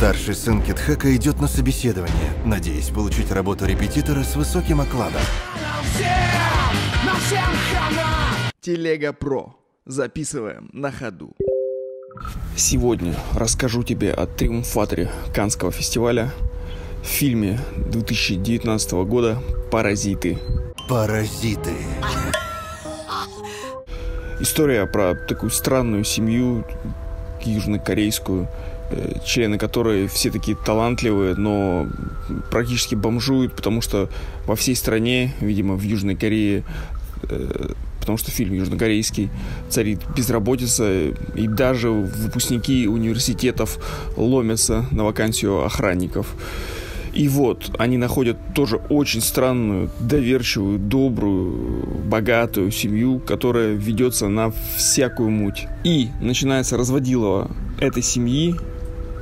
Старший сын Китхека идет на собеседование, надеясь получить работу репетитора с высоким окладом. Телега Про. Записываем на ходу. Сегодня расскажу тебе о триумфаторе Канского фестиваля в фильме 2019 года «Паразиты». Паразиты. История про такую странную семью южнокорейскую, э, члены которой все такие талантливые, но практически бомжуют, потому что во всей стране, видимо, в Южной Корее, э, потому что фильм южнокорейский, царит безработица, и даже выпускники университетов ломятся на вакансию охранников. И вот они находят тоже очень странную, доверчивую, добрую, богатую семью, которая ведется на всякую муть. И начинается разводилово этой семьи,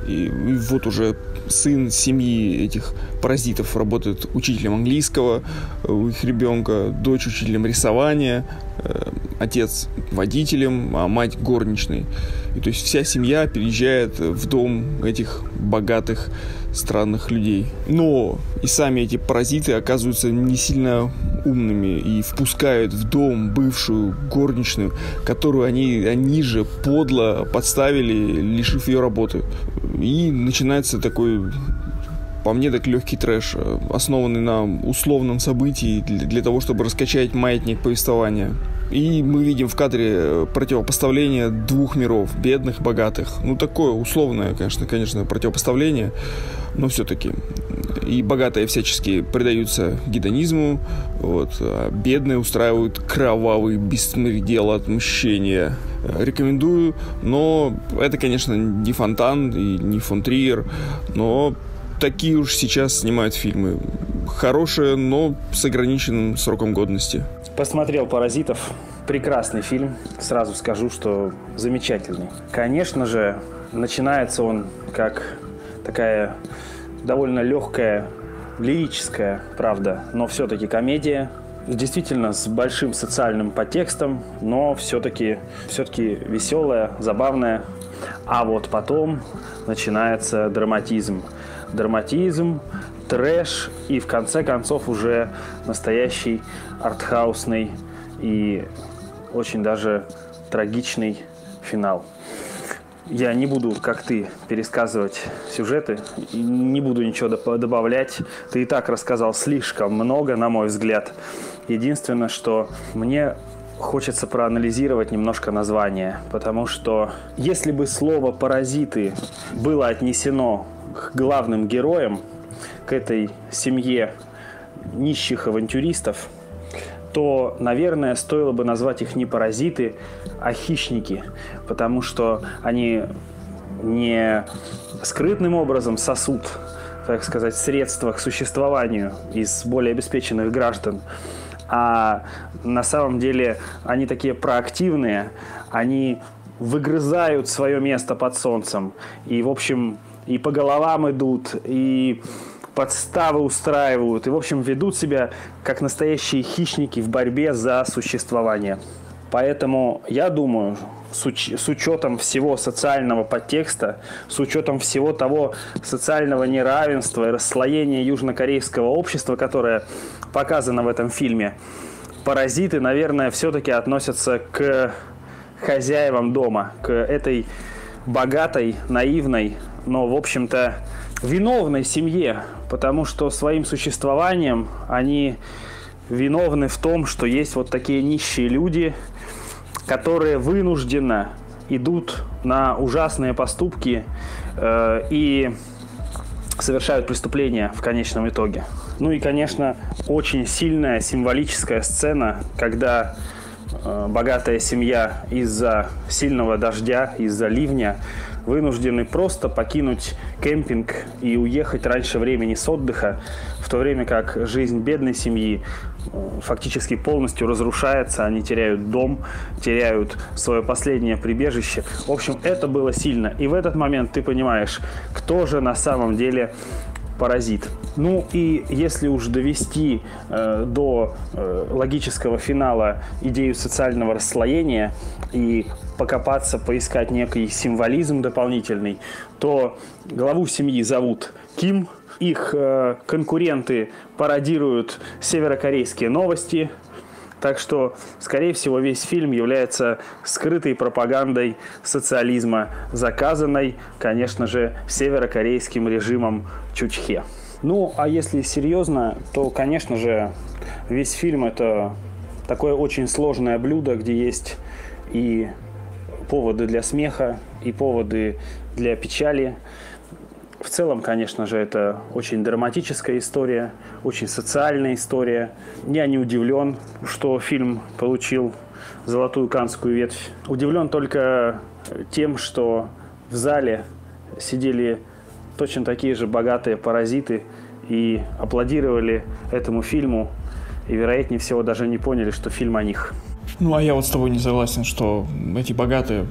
и, вот уже сын семьи этих паразитов работает учителем английского у их ребенка, дочь учителем рисования, э, отец водителем, а мать горничной. И то есть вся семья переезжает в дом этих богатых странных людей. Но и сами эти паразиты оказываются не сильно умными и впускают в дом бывшую горничную, которую они, они же подло подставили, лишив ее работы. И начинается такой по мне так легкий трэш, основанный на условном событии для, того, чтобы раскачать маятник повествования. И мы видим в кадре противопоставление двух миров, бедных, богатых. Ну, такое условное, конечно, конечно, противопоставление но все-таки и богатые всячески предаются гедонизму, вот, а бедные устраивают кровавый беспредел отмщения. Рекомендую, но это, конечно, не Фонтан и не фон Триер, но такие уж сейчас снимают фильмы. Хорошие, но с ограниченным сроком годности. Посмотрел «Паразитов». Прекрасный фильм. Сразу скажу, что замечательный. Конечно же, начинается он как такая довольно легкая, лирическая, правда, но все-таки комедия. Действительно, с большим социальным подтекстом, но все-таки все веселая, забавная. А вот потом начинается драматизм. Драматизм, трэш и в конце концов уже настоящий артхаусный и очень даже трагичный финал. Я не буду, как ты, пересказывать сюжеты, не буду ничего добавлять. Ты и так рассказал слишком много, на мой взгляд. Единственное, что мне хочется проанализировать немножко название, потому что если бы слово «паразиты» было отнесено к главным героям, к этой семье нищих авантюристов – то, наверное, стоило бы назвать их не паразиты, а хищники, потому что они не скрытным образом сосут, так сказать, средства к существованию из более обеспеченных граждан, а на самом деле они такие проактивные, они выгрызают свое место под солнцем и, в общем, и по головам идут, и подставы устраивают и, в общем, ведут себя как настоящие хищники в борьбе за существование. Поэтому я думаю, с, уч- с учетом всего социального подтекста, с учетом всего того социального неравенства и расслоения южнокорейского общества, которое показано в этом фильме, паразиты, наверное, все-таки относятся к хозяевам дома, к этой богатой, наивной, но, в общем-то, виновной семье, потому что своим существованием они виновны в том, что есть вот такие нищие люди, которые вынужденно идут на ужасные поступки э, и совершают преступления в конечном итоге. Ну и, конечно, очень сильная символическая сцена, когда богатая семья из-за сильного дождя, из-за ливня вынуждены просто покинуть кемпинг и уехать раньше времени с отдыха, в то время как жизнь бедной семьи э, фактически полностью разрушается, они теряют дом, теряют свое последнее прибежище. В общем, это было сильно. И в этот момент ты понимаешь, кто же на самом деле паразит. Ну и если уж довести э, до э, логического финала идею социального расслоения и покопаться, поискать некий символизм дополнительный, то главу семьи зовут Ким, их э, конкуренты пародируют северокорейские новости, так что, скорее всего, весь фильм является скрытой пропагандой социализма, заказанной, конечно же, северокорейским режимом Чучхе. Ну, а если серьезно, то, конечно же, весь фильм это такое очень сложное блюдо, где есть и поводы для смеха, и поводы для печали. В целом, конечно же, это очень драматическая история, очень социальная история. Я не удивлен, что фильм получил золотую канскую ветвь. Удивлен только тем, что в зале сидели точно такие же богатые паразиты и аплодировали этому фильму, и, вероятнее всего, даже не поняли, что фильм о них. Ну, а я вот с тобой не согласен, что эти богатые,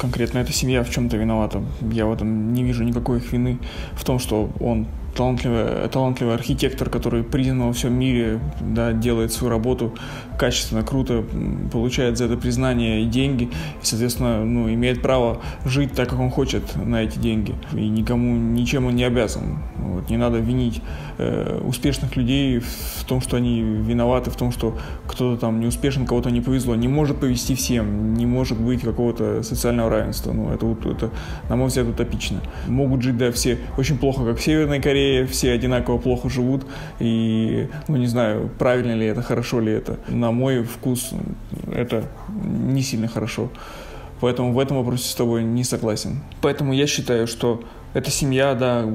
конкретно эта семья в чем-то виновата. Я в этом не вижу никакой их вины в том, что он талантливый, талантливый архитектор, который признан во всем мире, да, делает свою работу качественно, круто, получает за это признание и деньги, и, соответственно, ну, имеет право жить так, как он хочет на эти деньги. И никому, ничем он не обязан. Вот, не надо винить э, успешных людей в том, что они виноваты, в том, что кто-то там не успешен, кого-то не повезло. Не может повезти всем, не может быть какого-то социального равенства. Ну, это, это, на мой взгляд, утопично. Могут жить, да, все очень плохо, как в Северной Корее, Корее все одинаково плохо живут, и, ну, не знаю, правильно ли это, хорошо ли это. На мой вкус это не сильно хорошо. Поэтому в этом вопросе с тобой не согласен. Поэтому я считаю, что эта семья, да,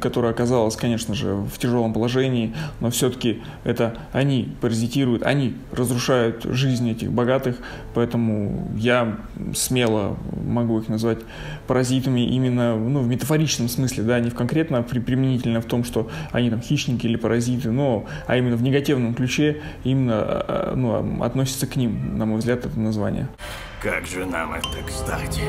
которая оказалась, конечно же, в тяжелом положении, но все-таки это они паразитируют, они разрушают жизнь этих богатых, поэтому я смело могу их назвать паразитами именно ну, в метафоричном смысле, да, не в конкретно при, применительно в том, что они там хищники или паразиты, но, а именно в негативном ключе именно а, а, ну, относится к ним, на мой взгляд, это название. Как же нам это кстати?